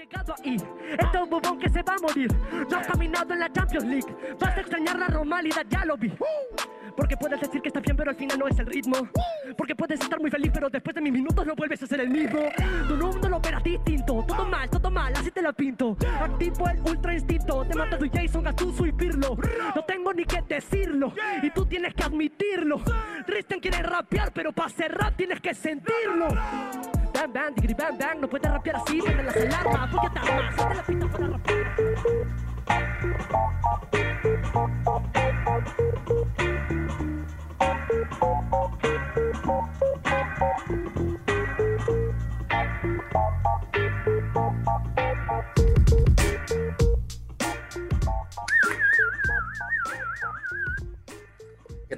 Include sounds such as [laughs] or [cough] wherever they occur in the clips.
llegado ahí. Este es un bobón que se va a morir. No has caminado en la Champions League. Vas a extrañar la normalidad, ya lo vi. Porque puedes decir que estás bien, pero al final no es el ritmo. Porque puedes estar muy feliz, pero después de mis minutos no vuelves a ser el mismo. Tu mundo lo operas distinto. Todo mal, todo mal, así te la pinto. Activo el ultra instinto. Te mata tu Jason, Gattuso y Pirlo. No tengo ni que decirlo. Y tú tienes que admitirlo. Risten quiere rapear, pero para hacer rap tienes que sentirlo. Bang, bang, digri, bang, bang. No puedes rapear así, prende las alarmas. Porque te armas, te la pista fuera rapear.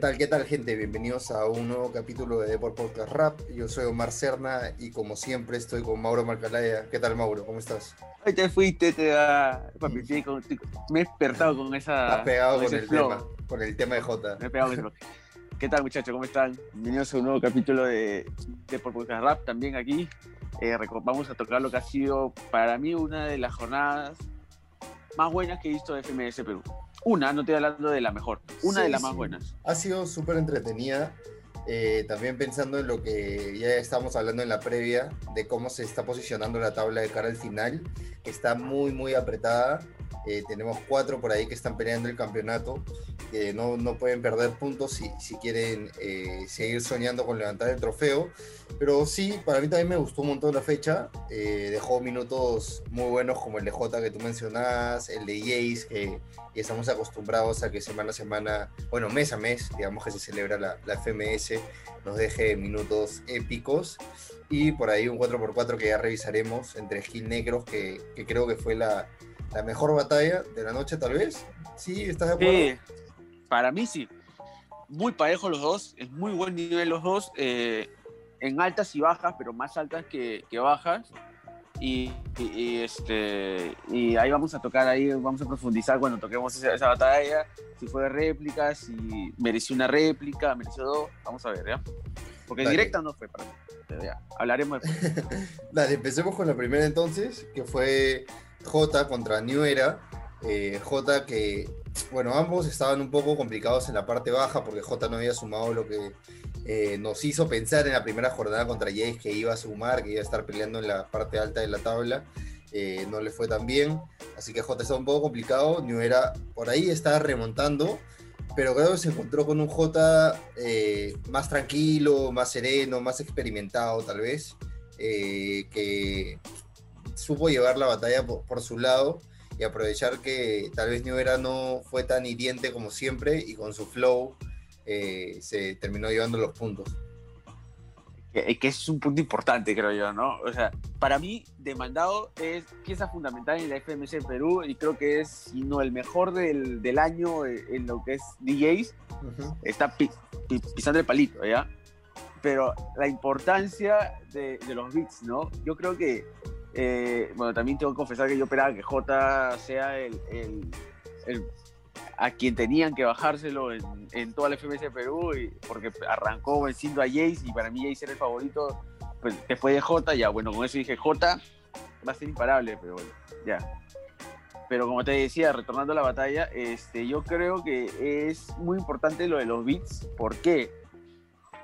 Tal, qué tal, gente? Bienvenidos a un nuevo capítulo de Deport Podcast Rap. Yo soy Omar Serna y como siempre estoy con Mauro Marcalaya. ¿Qué tal, Mauro? ¿Cómo estás? Ahí te fuiste, te da. Papi, con- me he despertado con esa. Estás pegado con ese el flow. tema, con el tema de Jota. Me he pegado con flow. ¿Qué tal, muchachos? ¿Cómo están? Bienvenidos a un nuevo capítulo de, de Por Podcast Rap también aquí. Eh, vamos a tocar lo que ha sido para mí una de las jornadas más buenas que he visto de FMS Perú. Una, no estoy hablando de la mejor, una Sí, de las sí. más buenas. Ha sido súper entretenida. eh, también pensando en lo que ya estábamos hablando en la previa, de cómo se está posicionando la tabla de cara al final, que está muy, muy apretada. Eh, tenemos cuatro por ahí que están peleando el campeonato, que no, no pueden perder puntos si, si quieren eh, seguir soñando con levantar el trofeo. Pero sí, para mí también me gustó un montón la fecha. eh, dejó minutos muy buenos como el de Jota que tú mencionabas, el de Jace, que estamos acostumbrados a que semana a semana, bueno, mes a mes, digamos que se celebra la, la FMS, nos deje minutos épicos. Y por ahí un 4x4 que ya revisaremos entre Skill Negros, que, que creo que fue la, la mejor batalla de la noche, tal vez. Sí, ¿estás de acuerdo? Sí, para mí sí. Muy parejo los dos, es muy buen nivel los dos, eh, en altas y bajas, pero más altas que, que bajas. Y, y- y, este, y ahí vamos a tocar, ahí vamos a profundizar cuando toquemos esa, esa batalla, si fue de réplica, si mereció una réplica, mereció dos, vamos a ver, ¿ya? Porque Dale. directa no fue para mí, ya, hablaremos después. [laughs] Dale, empecemos con la primera entonces, que fue J contra New Era. Eh, J que, bueno, ambos estaban un poco complicados en la parte baja porque J no había sumado lo que eh, nos hizo pensar en la primera jornada contra Jace que iba a sumar, que iba a estar peleando en la parte alta de la tabla. Eh, no le fue tan bien, así que J estaba un poco complicado. New Era por ahí estaba remontando, pero creo que se encontró con un J más tranquilo, más sereno, más experimentado tal vez, que supo llevar la batalla por, por su lado y aprovechar que tal vez New Era no fue tan hiriente como siempre y con su flow eh, se terminó llevando los puntos. que, que es un punto importante, creo yo, ¿no? O sea, para mí, Demandado es pieza fundamental en la FMC Perú y creo que es, si no el mejor del, del año eh, en lo que es DJs, Ujú. está pi- pi- pisando el palito, ¿ya? Pero la importancia de, de los beats, ¿no? Yo creo que, eh, bueno, también tengo que confesar que yo esperaba que J sea el, el- el- a quien tenían que bajárselo en, en toda la FMS de Perú, y, porque arrancó venciendo a Jace y para mí Jace era el favorito, pues después de J, ya, bueno, con eso dije J va a ser imparable, pero bueno, ya. Pero como te decía, retornando a la batalla, este, yo creo que es muy importante lo de los beats. ¿Por qué?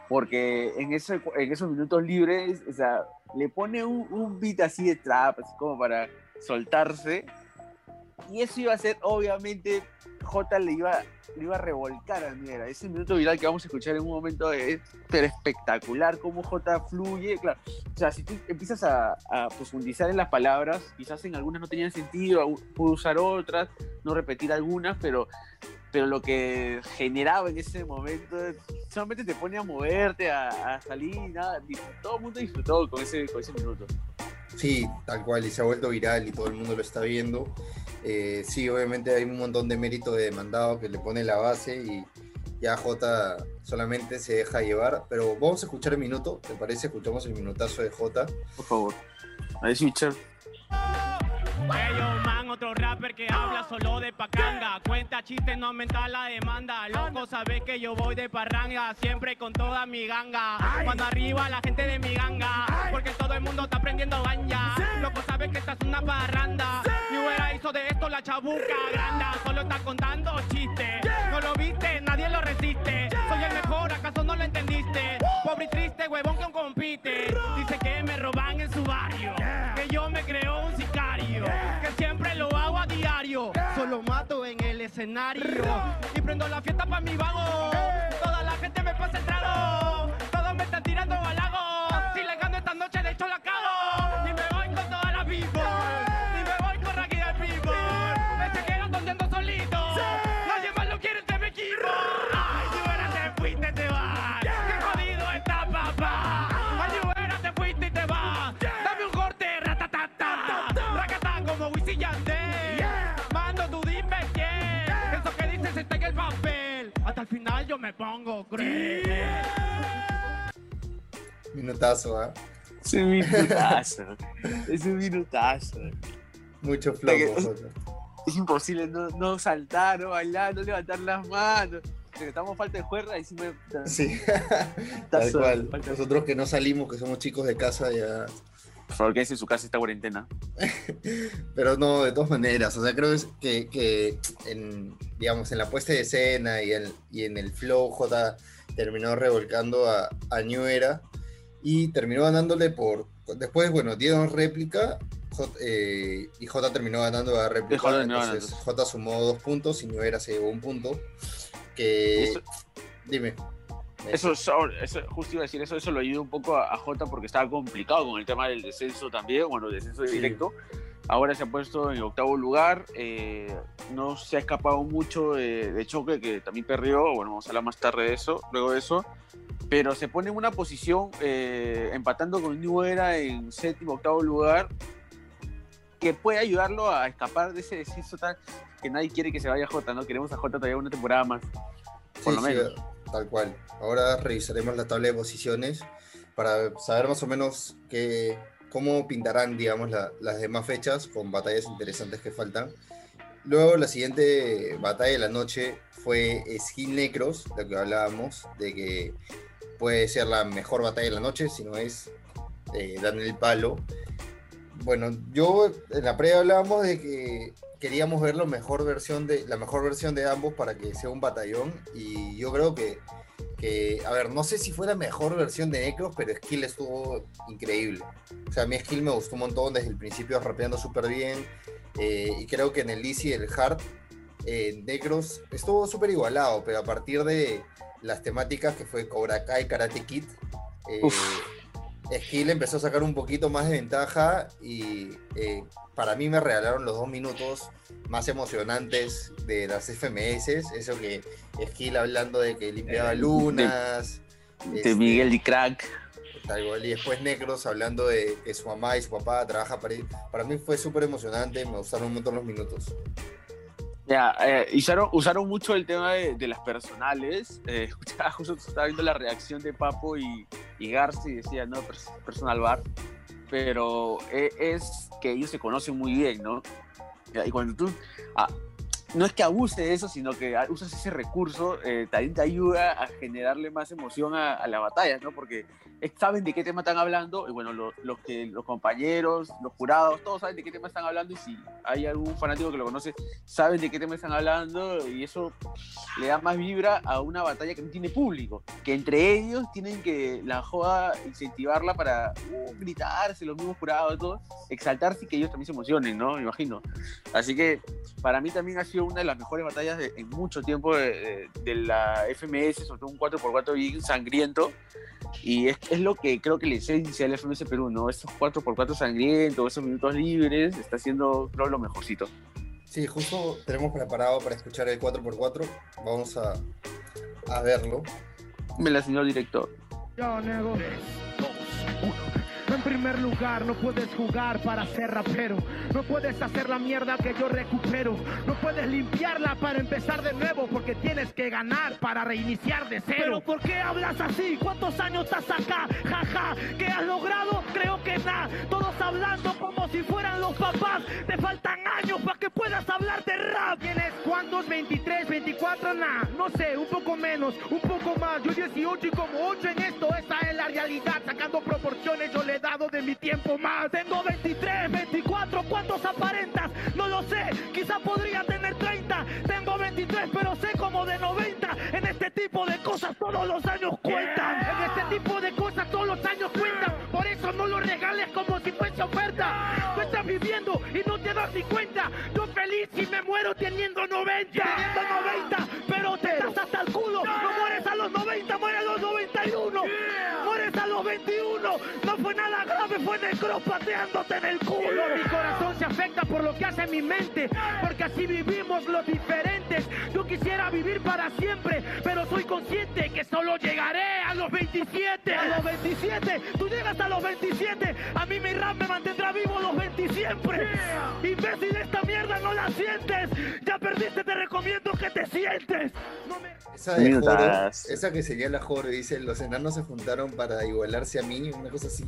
Porque en, ese, en esos minutos libres, o sea, le pone un, un beat así de trap, así como para soltarse. Y eso iba a ser, obviamente, J le iba, le iba a revolcar a Miera. Ese minuto viral que vamos a escuchar en un momento es pero espectacular, cómo J fluye. Claro, o sea, si tú empiezas a, a profundizar en las palabras, quizás en algunas no tenían sentido, pudo usar otras, no repetir algunas, pero, pero lo que generaba en ese momento solamente te pone a moverte, a, a salir, nada. Todo el mundo disfrutó con ese, con ese minuto. Sí, tal cual, y se ha vuelto viral y todo el mundo lo está viendo. Eh, sí, obviamente hay un montón de mérito de demandado que le pone la base y ya J solamente se deja llevar. Pero vamos a escuchar el minuto, ¿te parece? Escuchamos el minutazo de J. Por favor. A ver, switcher. Ellos, man, Otro rapper que habla solo de pacanga. Cuenta chistes, no aumenta la demanda. Loco, sabes que yo voy de parranga. Siempre con toda mi ganga. Cuando arriba la gente de mi ganga. Porque todo el mundo está aprendiendo ganja. Loco, sabes que esta es una parranda. Y prendo la fiesta pa' mi vago. Pongo cruel. Minutazo, ¿ah? Es un minutazo. es un minutazo. Mucho flow. Es imposible no, no saltar, no bailar, no levantar las manos. Porque estamos falta de juerga y sí me. Sí, [laughs] tal cual. falta- Nosotros que no salimos, que somos chicos de casa, ya. Por favor, quédese en su casa esta cuarentena. [laughs] Pero no, de todas maneras, o sea, creo que, que en, digamos, en la puesta de escena y, el, y en el flow, J terminó revolcando a, a New Era y terminó ganándole por. Después, bueno, dieron réplica J, eh, y J terminó ganando la réplica. J entonces, J sumó dos puntos y New Era se llevó un punto. Que. Eso- Dime. Eso, eso, justo iba a decir eso, eso lo ayudó un poco a, a Jota porque estaba complicado con el tema del descenso también, bueno, descenso Sí. directo. Ahora se ha puesto en octavo lugar, eh, no se ha escapado mucho de, de Choque, que también perdió, bueno, vamos a hablar más tarde de eso, luego de eso, pero se pone en una posición eh, empatando con New Era en séptimo, octavo lugar, que puede ayudarlo a escapar de ese descenso tan que nadie quiere que se vaya a Jota, ¿no? Queremos a Jota todavía una temporada más. por lo sí, menos. Tal cual. Ahora revisaremos la tabla de posiciones para saber más o menos qué, cómo pintarán, digamos, la- las demás fechas con batallas interesantes que faltan. Luego, la siguiente batalla de la noche fue Skin Necros, de lo que hablábamos, de que puede ser la mejor batalla de la noche, si no es eh, darle palo. Bueno, yo en la previa hablábamos de que queríamos ver la mejor versión de la mejor versión de ambos para que sea un batallón y yo creo que, a ver, no sé si fue la mejor versión de Necros, pero Skill estuvo increíble. O sea, a mí Skill me gustó un montón desde el principio, rapeando súper bien eh, y creo que en el Easy el Hard eh, Necros estuvo súper igualado, pero a partir de las temáticas que fue Cobra Kai, Karate Kid, eh, Skill empezó a sacar un poquito más de ventaja y eh, para mí me regalaron los dos minutos más emocionantes de las FMS. Eso que Skill hablando de que limpiaba Eh, de- lunas. De este, Miguel y Crack. tal cual, y después Necros hablando de que su mamá y su papá trabajan para él. Para mí fue súper emocionante, me gustaron un montón los minutos. Ya, eh, usaron, usaron mucho el tema de, de las personales. [laughs] Eh, justo estaba viendo la reacción de Papo y, y Garci decía, no, pers- personal bar. Pero eh, es que ellos se conocen muy bien, ¿no? Y cuando tú. ah, no es que abuse de eso, sino que usas ese recurso, eh, también te ayuda a generarle más emoción a, a la batalla, ¿no? Porque saben de qué tema están hablando, y bueno, lo- los, los compañeros, los jurados, todos saben de qué tema están hablando, y si hay algún fanático que lo conoce, saben de qué tema están hablando, y eso le da más vibra a una batalla que no tiene público, que entre ellos tienen que la joda incentivarla para uh, gritarse, los mismos jurados, todo, exaltarse y que ellos también se emocionen, ¿no? Me imagino. Así que para mí también ha sido una de las mejores batallas en mucho tiempo de la FMS, sobre todo un 4x4 bien sangriento. Y es, es lo que creo que la esencia del FMS Perú, ¿no? Esos 4x4 sangrientos, esos minutos libres, está siendo, creo, lo mejorcito. Sí, justo tenemos preparado para escuchar el 4x4. Vamos a, a verlo. Me la señor director. Yo nego. Primer lugar, no puedes jugar para ser rapero. No puedes hacer la mierda que yo recupero. No puedes limpiarla para empezar de nuevo porque tienes que ganar para reiniciar de cero. Pero ¿por qué hablas así? ¿Cuántos años estás acá? Jaja, ¿qué has logrado? Creo que nada. Todos hablando como si fueran los papás. Te faltan años para que puedas hablar de rap. ¿Tienes cuántos? ¿23, 24? Nah, no sé, un poco menos, un poco más. Yo 18 y como 8 en esto, esta es la realidad. Sacando proporciones, yo le he dado de mi tiempo más. Tengo 23, 24, ¿cuántos aparentas? No lo sé, quizá podría tener 30. Tengo 23, pero sé como de 90. En este tipo de cosas todos los años cuentan. En este tipo de cosas todos los años cuentan. Por eso no lo regales como si fuese oferta. Tú estás viviendo y no te das ni cuenta. Yo feliz y me muero teniendo 90. Teniendo 90, pero te das hasta el culo. No mueres a los 90, mueres a los 91. Mueres a los 21. Fue nada grave, fue necro pateándote en el culo. Mi corazón se afecta por lo que hace mi mente, porque así vivimos los diferentes. Yo quisiera vivir para siempre, pero soy consciente que solo llegaré a los 27. A los 27, tú llegas a los 27. A mí mi rap me mantendrá vivo los 20 siempre. Imbécil, esta mierda no la sientes. Ya perdiste, te recomiendo que te sientes. No me... Esa de Joro, esa que señala Joro, dice, los enanos se juntaron para igualarse a mí, una cosa así.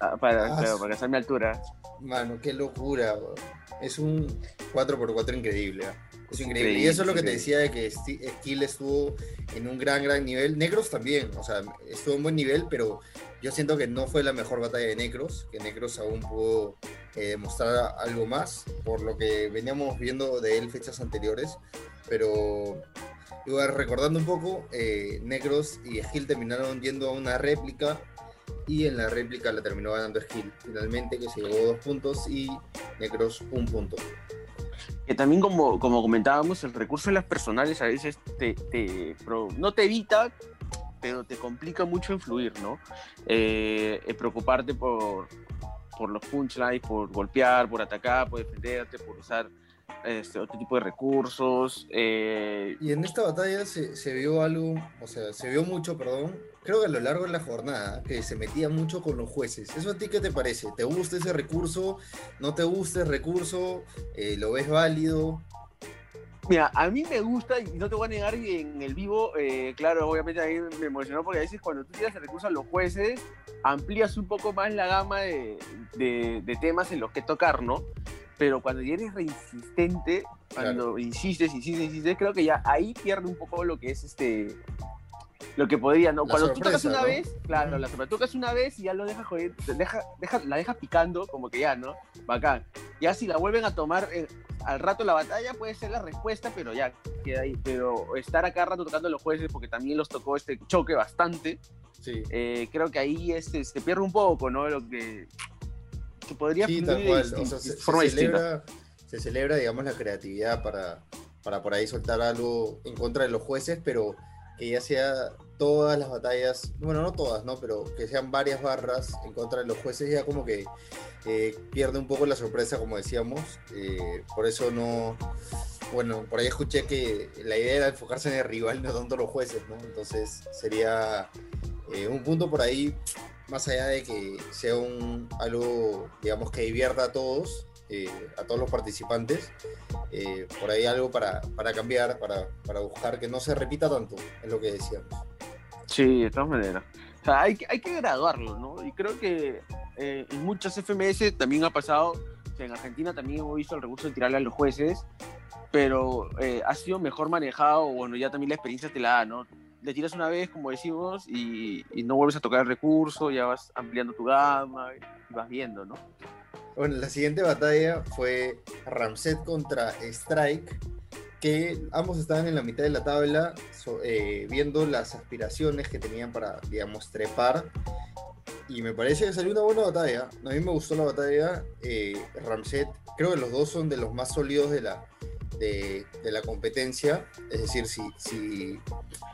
Ah, para, Ah, claro, para sea mi altura. Mano, qué locura. bro. Es un 4x4 increíble. ¿ah? Es increíble. Y eso es lo que te decía de que Skill estuvo en un gran, gran nivel. Negros también, o sea, estuvo en buen nivel, pero yo siento que no fue la mejor batalla de Necros, que Necros aún pudo eh, demostrar algo más, por lo que veníamos viendo de él fechas anteriores. Pero igual, recordando un poco, eh, Necros y Skill terminaron yendo a una réplica y en la réplica la terminó ganando Skill finalmente que se llevó dos puntos y Necros un punto Que también como, como comentábamos, el recurso de las personales a veces te, te no te evita, pero te complica mucho influir, ¿no? Eh, eh, preocuparte por, por los punchlines, por golpear, por atacar, por defenderte, por usar este, otro tipo de recursos. eh, y en esta batalla se, se vio algo o sea se vio mucho perdón creo que a lo largo de la jornada que se metía mucho con los jueces. Eso a ti qué te parece te gusta ese recurso no te gusta el recurso Eh, lo ves válido Mira, a mí me gusta, y no te voy a negar en el vivo, eh, claro, obviamente a mí me emocionó porque a veces cuando tú tiras el recurso a los jueces, amplías un poco más la gama de, de- de temas en los que tocar, ¿no? Pero cuando ya eres reinsistente, cuando insistes, insistes, insistes, creo que ya ahí pierde un poco lo que es este. Lo que podría, ¿no? La Cuando tú tocas sorpresa, una ¿no? vez, claro, Ujú. la sorpresa, tocas una vez y ya lo dejas joder, deja, deja- la dejas picando, como que ya, ¿no? Bacán. Ya si la vuelven a tomar eh, al rato la batalla puede ser la respuesta, pero ya queda ahí. Pero estar acá rato tocando a los jueces, porque también los tocó este choque bastante, sí eh, creo que ahí este, se pierde un poco, ¿no? Lo que, que podría Sí, tal cual. O sea, se, se forma distinta. celebra, se celebra, digamos, la creatividad para, para por ahí soltar algo en contra de los jueces, pero que ya sea todas las batallas, bueno, no todas, ¿no? Pero que sean varias barras en contra de los jueces, ya como que eh, pierde un poco la sorpresa, como decíamos. eh, por eso no. Bueno, por ahí escuché que la idea era enfocarse en el rival, no tanto los jueces, ¿no? Entonces sería eh, un punto por ahí más allá de que sea un, algo, digamos, que divierta a todos, eh, a todos los participantes, eh, por ahí algo para, para cambiar, para, para buscar que no se repita tanto, es lo que decíamos. Sí, de todas maneras. O sea, hay, hay que graduarlo, ¿no? Y creo que eh, en muchas FMS también ha pasado, o sea, en Argentina también hemos visto el recurso de tirarle a los jueces, pero eh, ha sido mejor manejado, bueno, ya también la experiencia te la da, ¿no? Le tiras una vez, como decimos, y, y no vuelves a tocar el recurso, ya vas ampliando tu gama y vas viendo, ¿no? Bueno, la siguiente batalla fue Ramset contra Strike, que ambos estaban en la mitad de la tabla, eh, viendo las aspiraciones que tenían para, digamos, trepar. Y me parece que salió una buena batalla. A mí me gustó la batalla. Eh, Ramset, creo que los dos son de los más sólidos de la, de, la competencia. Es decir, si, si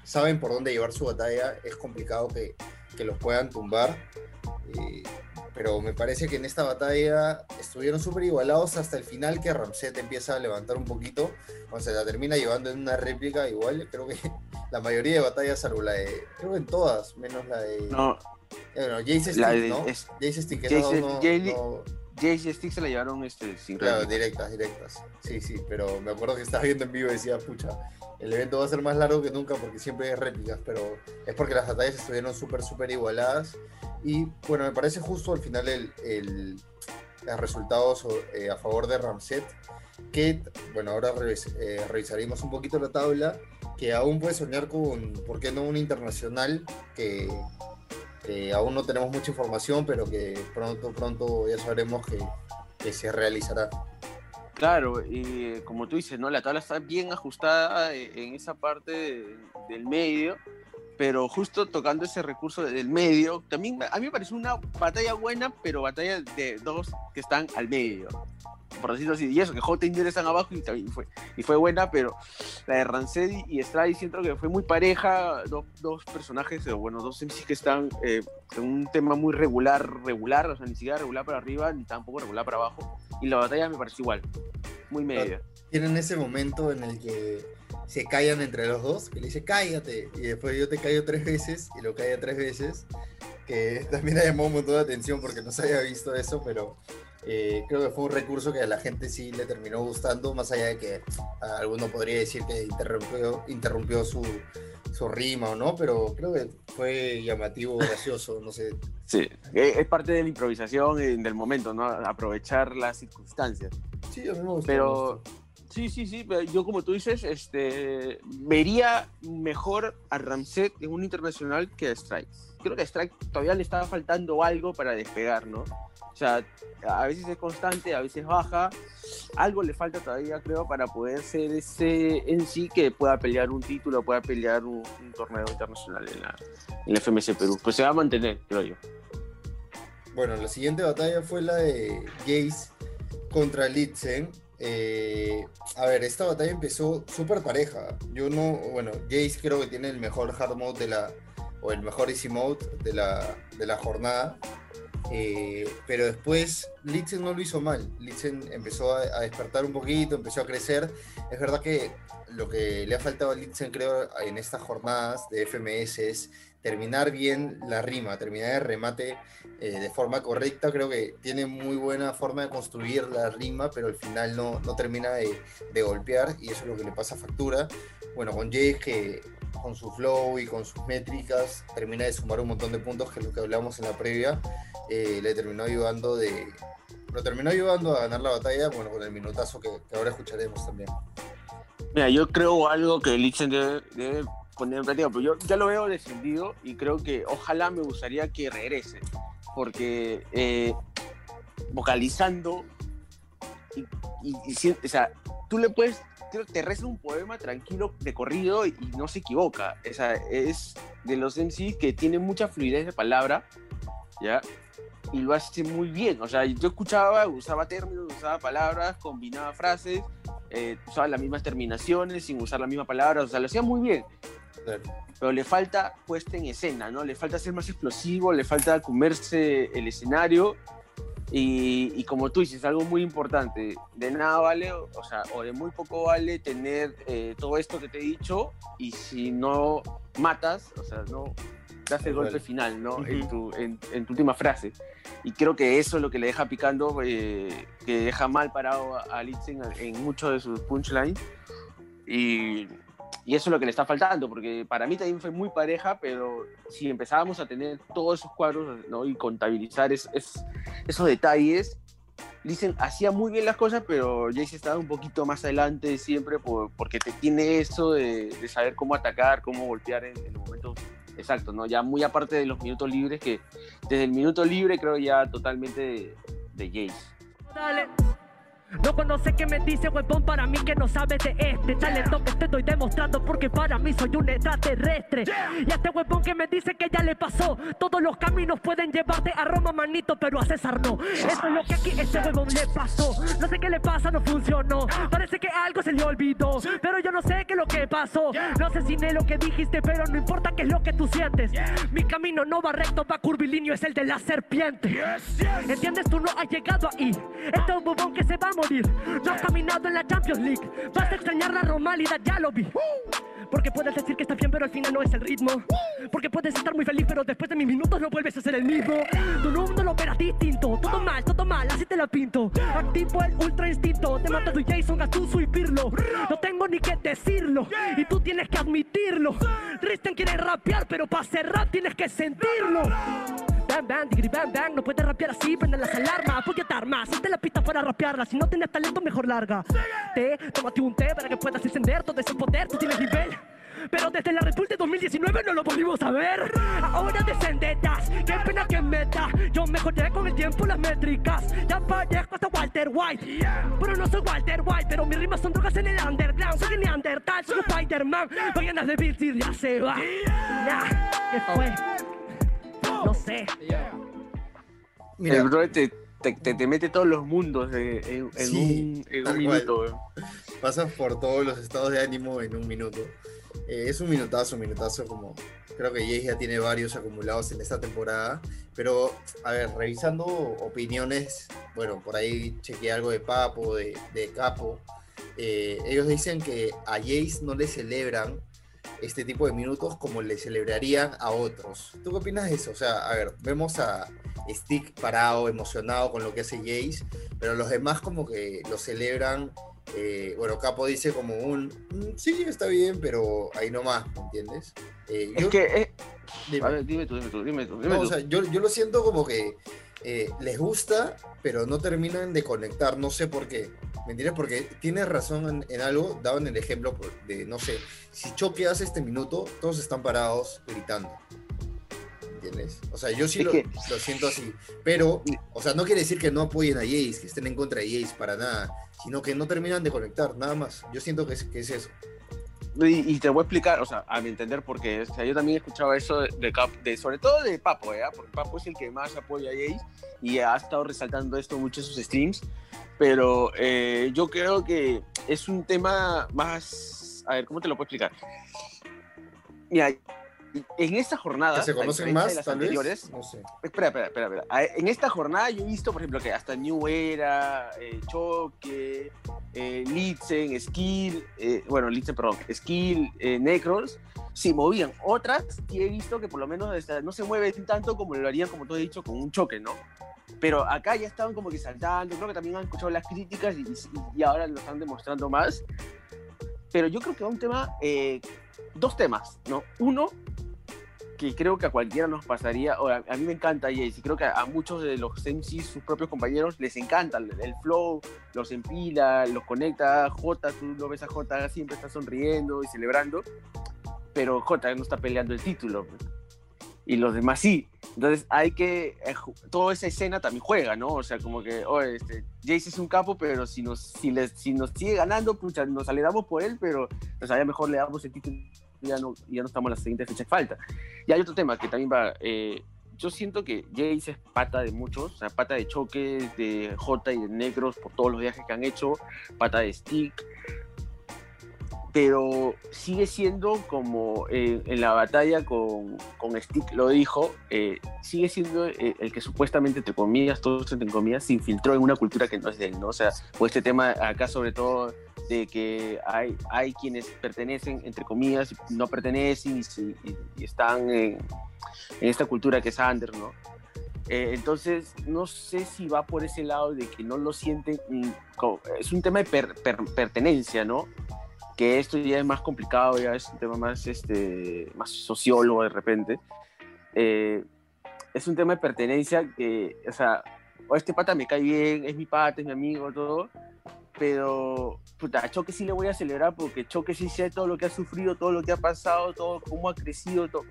saben por dónde llevar su batalla, es complicado que, que los puedan tumbar. Eh, pero me parece que en esta batalla estuvieron súper igualados hasta el final que Ramset empieza a levantar un poquito, cuando se la termina llevando en una réplica igual, creo que [laughs] la mayoría de batallas, salvo la de, creo que en todas, menos la de, No, bueno, Jace Stick, ¿no? es- Jace Stick, Jace- no, no- Jace y Stick se la llevaron este, sin claro, directas, directas, sí, sí, pero me acuerdo que estaba viendo en vivo y decía, pucha, el evento va a ser más largo que nunca porque siempre hay réplicas, pero es porque las batallas estuvieron súper, súper igualadas. Y bueno, me parece justo al final el, el, resultados a favor de Ramset, que, bueno, ahora revisaremos un poquito la tabla, que aún puede soñar con, ¿por qué no un internacional que, aún no tenemos mucha información, pero que pronto, pronto ya sabremos que, que se realizará. Claro, y como tú dices, ¿no? La tabla está bien ajustada en esa parte del medio, pero justo tocando ese recurso del medio, también a mí me parece una batalla buena, pero batalla de dos que están al medio por decirlo así, y eso, que J y están abajo y, también fue, y fue buena, pero la de Rancedi y Stradi siento que fue muy pareja, dos personajes, bueno, dos MCs que están eh, en un tema muy regular, regular, o sea, ni siquiera regular para arriba, ni tampoco regular para abajo, y la batalla me parece igual, muy media. Tienen ese momento en el que se callan entre los dos, que le dice cállate, y después yo te callo tres veces, y lo calla tres veces, que [laughs] también ha llamado un montón de atención porque no se había visto eso, pero eh, creo que fue un recurso que a la gente sí le terminó gustando, más allá de que alguno podría decir que interrumpió, interrumpió su, su rima o no, pero creo que fue llamativo, gracioso, no sé. Sí, eh, es parte de la improvisación del momento, ¿no? Aprovechar las circunstancias. Sí, a mí me gustó. Pero, sí, sí, sí, yo como tú dices, este, vería mejor a Ramset en un internacional que a Strike. Creo que a Strike todavía le estaba faltando algo para despegar, ¿no? O sea, a veces es constante, a veces baja. Algo le falta todavía, creo, para poder ser ese en sí que pueda pelear un título, pueda pelear un, torneo internacional en la, en la FMC Perú. Pues se va a mantener, creo yo. Bueno, la siguiente batalla fue la de Jace contra Litzen. Eh, a ver, esta batalla empezó súper pareja. Yo no, bueno, Jace creo que tiene el mejor hard mode de la, o el mejor easy mode de la, de la jornada. Eh, pero después Litzen no lo hizo mal. Litzen empezó a, despertar un poquito, empezó a crecer. Es verdad que lo que le ha faltado a Litzen, creo, en estas jornadas de FMS es terminar bien la rima, terminar el remate eh, de forma correcta. Creo que tiene muy buena forma de construir la rima, pero al final no, no termina de, de, golpear y eso es lo que le pasa a factura. Bueno, con Jay que con su flow y con sus métricas termina de sumar un montón de puntos, que es lo que hablamos en la previa. Eh, le terminó ayudando de. Lo terminó ayudando a ganar la batalla, bueno, con el minutazo que, ahora escucharemos también. Mira, yo creo algo que Litzen debe, poner en práctica, pero yo ya lo veo descendido y creo que ojalá me gustaría que regrese, porque eh, vocalizando y, y, o sea, tú le puedes te reza un poema tranquilo de corrido y, no se equivoca. O sea, es de los MC que tiene mucha fluidez de palabra, ¿ya? Y lo hace muy bien. O sea, yo escuchaba, usaba términos, usaba palabras, combinaba frases, eh, usaba las mismas terminaciones sin usar la misma palabra. O sea, lo hacía muy bien. Pero le falta puesta en escena, ¿no? Le falta ser más explosivo, le falta comerse el escenario y, como tú dices, algo muy importante, de nada vale, o sea, o de muy poco vale tener eh, todo esto que te he dicho y si no matas, o sea, no das el golpe final, ¿no? en, tu, en, tu, última frase. Y creo que eso es lo que le deja picando, eh, que deja mal parado a, Litzen en muchos de sus punchlines. Y y eso es lo que le está faltando, porque para mí también fue muy pareja, pero si empezábamos a tener todos esos cuadros ¿no? y contabilizar es, esos detalles, dicen, hacía muy bien las cosas, pero Jace estaba un poquito más adelante siempre porque te tiene eso de, saber cómo atacar, cómo golpear en, el momento exacto, ¿no? Ya muy aparte de los minutos libres, que desde el minuto libre creo ya totalmente de, de Jace. Dale. No conoce que me dice huevón para mí que no sabe de este talento que te estoy demostrando porque para mí soy un extraterrestre. Y a este huevón que me dice que ya le pasó. Todos los caminos pueden llevarte a Roma, manito, pero a César no. Eso es lo que aquí este huevón le pasó. No sé qué le pasa, no funcionó. Parece que algo se le olvidó. Pero yo no sé qué es lo que pasó. No sé si es lo que dijiste, pero no importa qué es lo que tú sientes. Mi camino no va recto, va curvilíneo, es el de la serpiente. ¿Entiendes? Tú no has llegado ahí. Este es un bobón que se va no has caminado en la Champions League. Vas a extrañar la normalidad, ya lo vi. Porque puedes decir que estás bien, pero al final no es el ritmo. Porque puedes estar muy feliz, pero después de mis minutos no vuelves a ser el mismo. Tu mundo lo operas distinto. Todo mal, todo mal, así te la pinto. Activo el ultra instinto. Te mata tu Jason, Gattuso y Pirlo. No tengo ni que decirlo. Y tú tienes que admitirlo. Risten quiere rapear, pero para hacer rap tienes que sentirlo. Bam bam, digri bam bam. No puedes rapear así, prende las alarmas. Voy a dar más, hazte la pista para rapearla. Si no tienes talento, mejor larga. Té, tómate un té para que puedas encender todo ese poder. Tú tienes nivel. Pero desde la Red de 2019 no lo volvimos a ver. Ahora descenderás, qué pena que me da. Yo mejoré con el tiempo las métricas. Ya parezco hasta Walter White. Pero no soy Walter White, pero mis rimas son drogas en el underground. Soy Neandertal, soy Spider-Man. Vayan de Bills y ya se va. Ya, ¿qué fue? No sé. Mira, el bro te, te, te- te mete todos los mundos en, en Sí, un, en minuto. pasas por todos los estados de ánimo en un minuto. Eh, es un minutazo, un minutazo como creo que Jace ya tiene varios acumulados en esta temporada. Pero, a ver, revisando opiniones, bueno, por ahí chequeé algo de Papo, de, de Capo. eh, ellos dicen que a Jace no le celebran este tipo de minutos como le celebrarían a otros. ¿Tú qué opinas de eso? O sea, a ver, vemos a Stick parado, emocionado con lo que hace Jace, pero los demás como que lo celebran eh, bueno, Capo dice como un, "Mm, sí, está bien, pero ahí nomás, ¿me entiendes? Eh, Es yo- que, eh, dime. a ver, dime tú, dime tú, dime tú. Dime No, o tú. sea, yo, yo lo siento como que eh, les gusta, pero no terminan de conectar, no sé por qué. ¿Me entiendes? Porque tienes razón en, en algo, daban el ejemplo por- de, no sé, si Choque hace este minuto, todos están parados gritando. ¿Entiendes? O sea, yo sí lo siento así. Pero, o sea, no quiere decir que no apoyen a Jace, que estén en contra de Jace, para nada. Sino que no terminan de conectar, nada más. Yo siento que es, que es eso. Y, te voy a explicar, o sea, a mi entender, porque yo también escuchaba eso de, de- sobre todo de Papo, ¿eh? porque Papo es el que más apoya a Jace y ha estado resaltando esto mucho en sus streams, pero eh, yo creo que es un tema más, a ver, ¿cómo te lo puedo explicar? Mira, en esta jornada, Que se conocen más, las tal vez. No sé. Espera, espera, espera, espera. En esta jornada yo he visto, por ejemplo, que hasta New Era, eh, Choque, eh, Litzen, Skill, eh, bueno, Litzen, perdón, Skill, eh, Necros, se movían. Otras sí he visto que por lo menos no se mueven tanto como lo harían, como tú has dicho, con un choque, ¿no? Pero acá ya estaban como que saltando, creo que también han escuchado las críticas y, y- y ahora lo están demostrando más. Pero yo creo que va un tema, eh, dos temas, ¿no? Uno, que creo que a cualquiera nos pasaría, o a, mí me encanta Jace, y creo que a, muchos de los MCs, sus propios compañeros, les encanta el, flow, los empila, los conecta, J, tú lo ves a J, siempre está sonriendo y celebrando, pero J no está peleando el título. Y los demás sí, entonces hay que, eh, toda esa escena también juega, ¿no? O sea, como que, oye, este, Jace es un capo, pero si nos, si les, si nos sigue ganando, pucha, nos alegramos por él, pero pues allá mejor le damos el título y ya no, ya no estamos en la siguiente fecha que falta. Y hay otro tema que también va. eh, yo siento que Jace es pata de muchos, o sea, pata de choques, de J y de Negros por todos los viajes que han hecho, pata de Stick. Pero sigue siendo como eh, en la batalla con, con Stick lo dijo, eh, sigue siendo eh, el que supuestamente, entre comillas, todos entre comillas, se infiltró en una cultura que no es de él, ¿no? O sea, por este tema acá sobre todo de que hay, hay quienes pertenecen, entre comillas, no pertenecen y, y- y están en, en esta cultura que es under, ¿no? Eh, entonces, no sé si va por ese lado de que no lo sienten, mm, es un tema de per- per- pertenencia, ¿no? Que esto ya es más complicado, ya es un tema más, este, más sociólogo de repente. Eh, es un tema de pertenencia que, o sea, o este pata me cae bien, es mi pata, es mi amigo, todo, pero puta, a Choque sí le voy a celebrar porque Choque sí sé todo lo que ha sufrido, todo lo que ha pasado, todo cómo ha crecido, todo.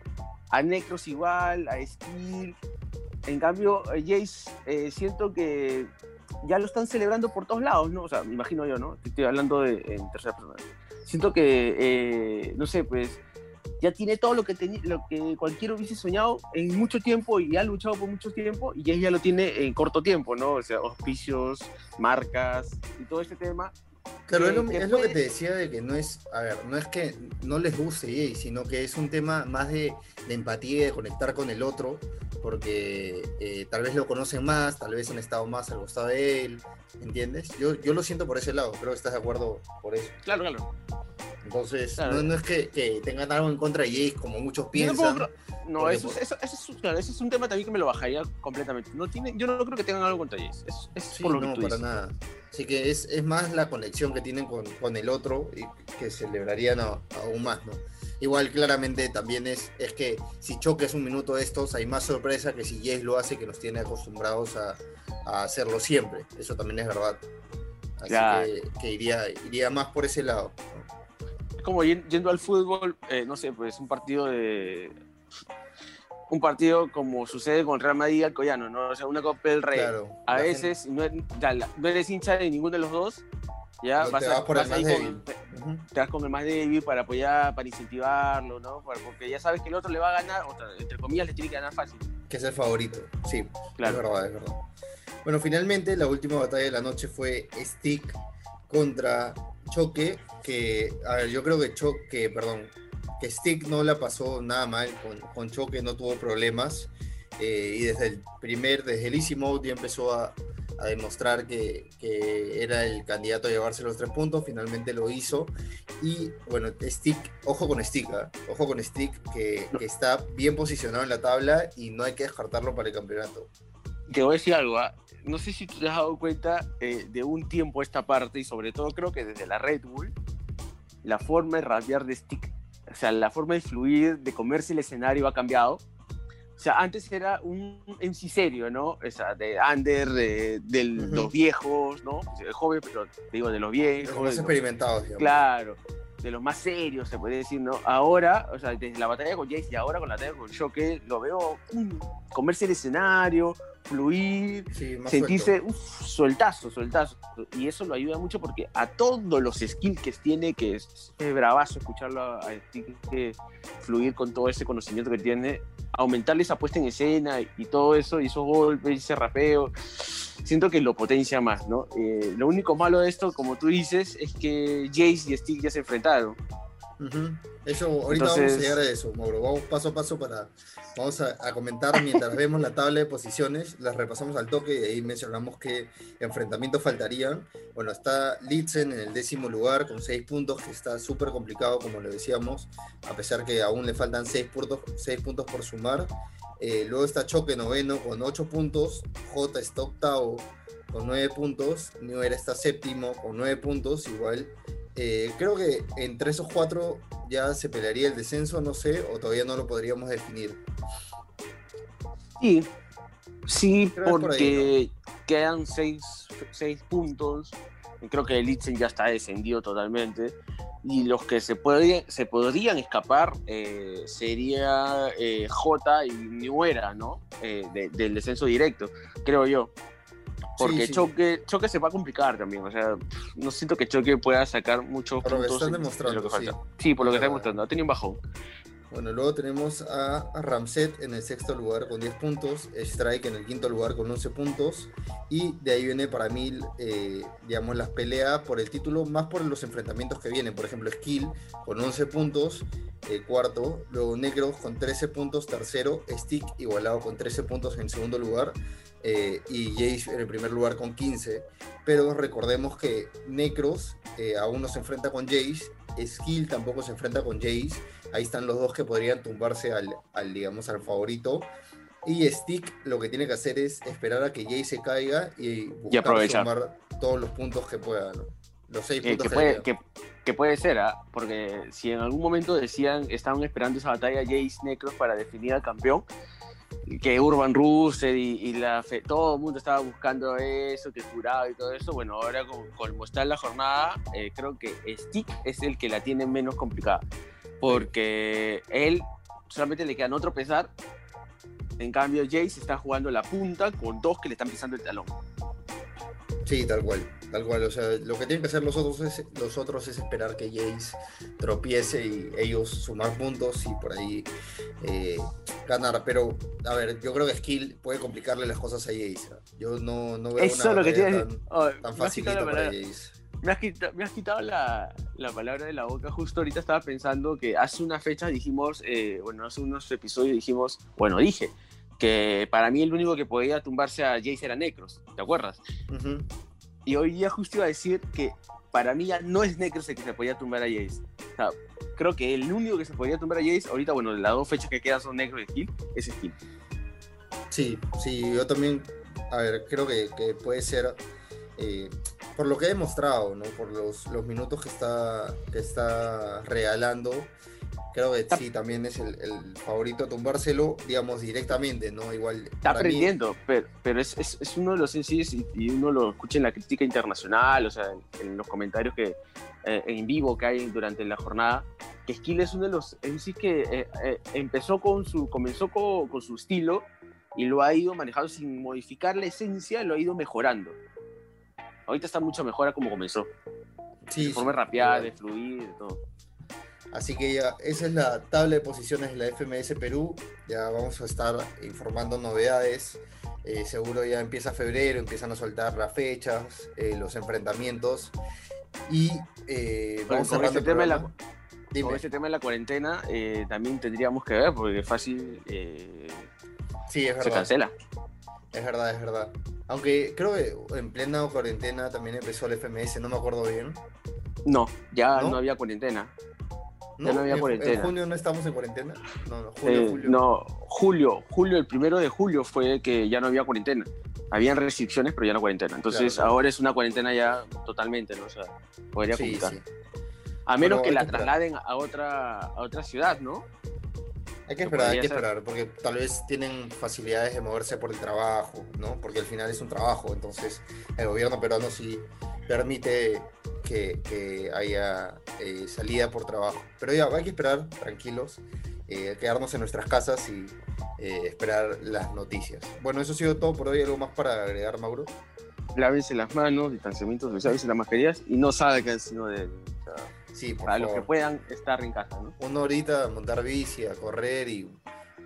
a Necros igual, a Skill. En cambio, Jace eh, siento que ya lo están celebrando por todos lados, ¿no? O sea, me imagino yo, ¿no? Estoy hablando de, en tercera persona. Siento que, eh, no sé, pues ya tiene todo lo que, lo que cualquiera hubiese soñado en mucho tiempo y ha luchado por mucho tiempo y Jace ya lo tiene en corto tiempo, ¿no? O sea, auspicios, marcas y todo este tema. Claro, que- es, lo, que es lo que te decía de que no es, a ver, no es que no les guste Jay, sino que es un tema más de, de empatía y de conectar con el otro, porque eh, tal vez lo conocen más, tal vez han estado más al costado de él, ¿entiendes? Yo, yo lo siento por ese lado, creo que estás de acuerdo por eso. Claro, claro. Entonces, Claro. no, no es que, que tengan algo en contra de Jay, como muchos piensan. No, porque eso, eso, eso es, claro, ese es un tema también que me lo bajaría completamente. No tiene, yo no creo que tengan algo contra Jace. Es, es Sí, por lo no, que tú para dices. nada. Así que es, es más la conexión que tienen con, con el otro y que celebrarían a- aún más, ¿no? Igual claramente también es, es que si Choque es un minuto de estos, hay más sorpresa que si Jace lo hace, que nos tiene acostumbrados a, a hacerlo siempre. Eso también es verdad. Así Ya. que, que iría, iría más por ese lado. Es como yen- yendo al fútbol, eh, no sé, pues un partido de. Un partido como sucede con Real Madrid y Alcoyano, ¿no? O sea, una Copa del Rey. Claro. A veces no, es- ya, no eres hincha de ninguno de los dos, ya vas, te a- vas por el vas más ahí débil. con, te, gente- Ujú. te vas con el más débil para apoyar, para incentivarlo, ¿no? Porque ya sabes que el otro le va a ganar, o entre comillas, le tiene que ganar fácil. que es el favorito. Sí, Claro. es verdad, es verdad. Bueno, finalmente la última batalla de la noche fue Stick contra Choque, que, yo creo que Choque, perdón, que Stick no la pasó nada mal, con, con Choque no tuvo problemas, eh, y desde el primer, desde el Easy Mode ya empezó a, a demostrar que, que era el candidato a llevarse los tres puntos, finalmente lo hizo, y bueno, Stick, ojo con Stick, ¿ah? ojo con Stick, que, que está bien posicionado en la tabla y no hay que descartarlo para el campeonato. Te voy a decir algo, ¿ah? No sé si tú te has dado cuenta eh, de un tiempo a esta parte y sobre todo creo que desde la Red Bull, la forma de rapear de Stick, o sea, la forma de fluir, de comerse el escenario ha cambiado. O sea, antes era un MC serio, ¿no? O sea, de under, de, de Ujú. los viejos, ¿no? Joven, pero digo, de los Los viejos. más de los- experimentados, digamos. Claro, de los más serios, se puede decir, ¿no? Ahora, o sea, desde la batalla con Jace y ahora con la batalla con Shoke, lo veo mm, comerse el escenario, fluir, Sí, sentirse uf, sueltazo, sueltazo. Y eso lo ayuda mucho porque a todos los skills que tiene, que es, es bravazo escucharlo a, que fluir con todo ese conocimiento que tiene, aumentarle esa puesta en escena y todo eso, y esos golpes, y ese rapeo, siento que lo potencia más, ¿no? Eh, lo único malo de esto, como tú dices, es que Jace y Stick ya se enfrentaron. Eso, ahorita vamos a llegar a eso, Mauro. Vamos paso a paso para. Vamos a, a comentar mientras vemos la tabla de posiciones. Las repasamos al toque y ahí mencionamos qué enfrentamientos faltarían. Bueno, está Litzen en el décimo lugar con seis puntos, que está súper complicado, como lo decíamos, a pesar que aún le faltan seis puntos, seis puntos por sumar. Eh, luego está Choque noveno con ocho puntos. J está octavo con nueve puntos. New Era está séptimo con nueve puntos, igual. Eh, creo que entre esos cuatro ya se pelearía el descenso, no sé, o todavía no lo podríamos definir. Sí, sí, Creo porque quedan seis, seis puntos. Y creo que el Litzen ya está descendido totalmente. Y los que se, podrían se podrían escapar eh, sería eh, J y Nuera, ¿no? Eh, de- del descenso directo, creo yo. Porque sí. Choque, Choque se va a complicar también. O sea, no siento que Choque pueda sacar muchos Por lo que puntos. están demostrando, lo que falta. sí. Sí, por lo que Es está demostrando. Ha tenido un bajón. Bueno, luego tenemos a Ramset en el sexto lugar con 10 puntos, Strike en el quinto lugar con 11 puntos, y de ahí viene para mí, eh, digamos, las peleas por el título, más por los enfrentamientos que vienen. Por ejemplo, Skill con 11 puntos, eh, cuarto, luego Negros con 13 puntos, tercero, Stick igualado con 13 puntos en segundo lugar, eh, y Jace en el primer lugar con 15. Pero recordemos que Necros eh, aún no se enfrenta con Jace, Skill tampoco se enfrenta con Jace. Ahí están los dos que podrían tumbarse al, al, digamos, al favorito. Y Stick lo que tiene que hacer es esperar a que Jace se caiga y buscar aprovechar. sumar todos los puntos que pueda, ¿no? Los seis que, puntos que que, puede, que, que puede ser, ¿ah? porque si en algún momento decían, estaban esperando esa batalla Jace Necros para definir al campeón, que Urban Rooster y, la fe- todo el mundo estaba buscando eso, que jurado y todo eso, bueno, ahora con, con mostrar la jornada, eh, creo que Stick es el que la tiene menos complicada, porque él solamente le quedan otro pesar, en cambio Jace está jugando la punta con dos que le están pisando el talón. Sí, tal cual, tal cual. O sea, lo que tienen que hacer los otros es, los otros es esperar que Jace tropiece y ellos sumar puntos y por ahí eh, ganar. Pero, a ver, yo creo que Skill puede complicarle las cosas a Jace. ¿ah? Yo no, no veo Eso es una lo que batalla tiene. tan, oh, tan la para palabra- Jace. Me has quitado, me has quitado la, la palabra de la boca. Justo ahorita estaba pensando que hace una fecha dijimos, eh, bueno, hace unos episodios dijimos, bueno, dije que para mí el único que podía tumbarse a Jace era Necros, ¿te acuerdas? Y hoy día justo iba a decir que para mí ya no es Necros el que se podía tumbar a Jace. O sea, creo que el único que se podía tumbar a Jace, ahorita, bueno, las dos fechas que quedan son Necros y Skill, es Skill. Sí, sí, yo también, a ver, creo que, que puede ser, eh, por lo que he demostrado, ¿no? por los, los minutos que está, que está regalando, Creo que sí, también es el, el favorito a tumbárselo, digamos, directamente, ¿no? Igual. Está para mí- aprendiendo, pero, pero es, es, es uno de los sencillos y, y uno lo escucha en la crítica internacional, o sea, en, en los comentarios que eh, en vivo que hay durante la jornada, que Skill es uno de los MCs que eh, eh, empezó con su, comenzó con, con su estilo y lo ha ido manejando sin modificar la esencia, lo ha ido mejorando. Ahorita está mucho mejor a como comenzó. sí, de forma rapeada, igual. de fluir, de todo. Así que ya, esa es la tabla de posiciones de la FMS Perú. Ya vamos a estar informando novedades. Eh, seguro ya empieza febrero, empiezan a soltar las fechas, eh, los enfrentamientos. Y eh, vamos cerrando este tema de la, con este tema de la cuarentena eh, también tendríamos que ver, porque fácil Sí, es se verdad. cancela. Es verdad, es verdad. Aunque creo que en plena cuarentena también empezó el FMS, no me acuerdo bien. No, ya ¿No? no, había cuarentena. ¿No? no había ¿En- cuarentena. ¿En junio no estamos en cuarentena? No, no, julio, Eh, julio. No, julio, julio, el primero de julio fue que ya no había cuarentena. Habían restricciones, pero ya no cuarentena. Entonces Claro. ahora es una cuarentena ya totalmente, ¿no? O sea, podría Sí, complicar. sí. A menos que la que trasladen a otra, a otra ciudad, ¿no? Hay que esperar, hay que ser. esperar, porque tal vez tienen facilidades de moverse por el trabajo, ¿no? Porque al final es un trabajo, entonces el gobierno peruano sí permite que, que haya eh, salida por trabajo. Pero ya, hay que esperar, tranquilos, eh, quedarnos en nuestras casas y eh, esperar las noticias. Bueno, eso ha sido todo por hoy. ¿Algo más para agregar, Mauro? Lávense las manos, distanciamiento social, las mascarillas y no salgan sino de... o sea, Sí, por para los que favor. puedan estar en casa, ¿no? Una horita a montar bici, a correr y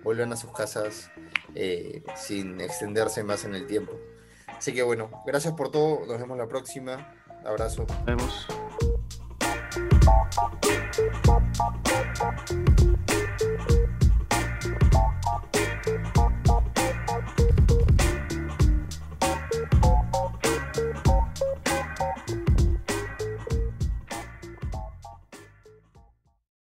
vuelvan a sus casas eh, sin extenderse más en el tiempo. Así que bueno, gracias por todo. Nos vemos la próxima. Abrazo. Nos vemos.